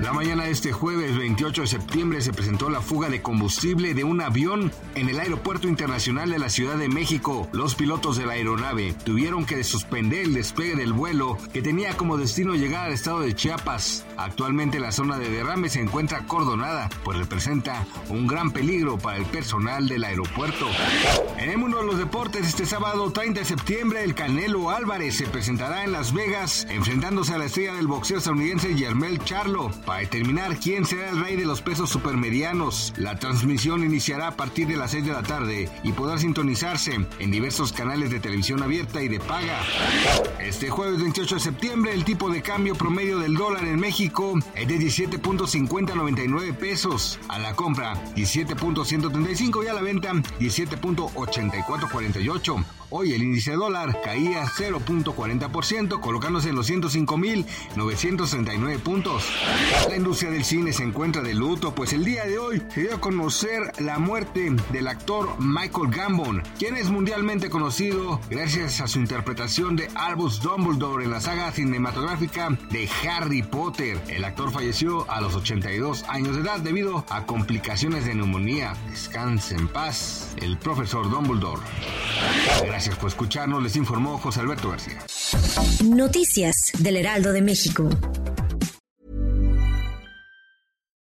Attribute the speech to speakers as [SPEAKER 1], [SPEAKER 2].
[SPEAKER 1] La mañana de este jueves 28 de septiembre se presentó la fuga de combustible de un avión en el Aeropuerto Internacional de la Ciudad de México. Los pilotos de la aeronave tuvieron que suspender el despegue del vuelo que tenía como destino llegar al estado de Chiapas. Actualmente la zona de derrame se encuentra acordonada, pues representa un gran peligro para el personal del aeropuerto. En el mundo de los deportes, este sábado 30 de septiembre, el Canelo Álvarez se presentará en Las Vegas enfrentándose a la estrella del boxeo estadounidense Yermel Charlo para determinar quién será el rey de los pesos supermedianos. La transmisión iniciará a partir de las 6 de la tarde y podrá sintonizarse en diversos canales de televisión abierta y de paga. Este jueves 28 de septiembre el tipo de cambio promedio del dólar en México es de 17.5099 pesos. A la compra 17.135 y a la venta 17.8448. Hoy el índice dólar caía 0.40%, colocándose en los 105.939 puntos. La industria del cine se encuentra de luto, pues el día de hoy se dio a conocer la muerte del actor Michael Gambon, quien es mundialmente conocido gracias a su interpretación de Albus Dumbledore en la saga cinematográfica de Harry Potter. El actor falleció a los 82 años de edad debido a complicaciones de neumonía. Descanse en paz, el profesor Dumbledore. Gracias por escucharnos, les informó José Alberto García.
[SPEAKER 2] Noticias del Heraldo de México.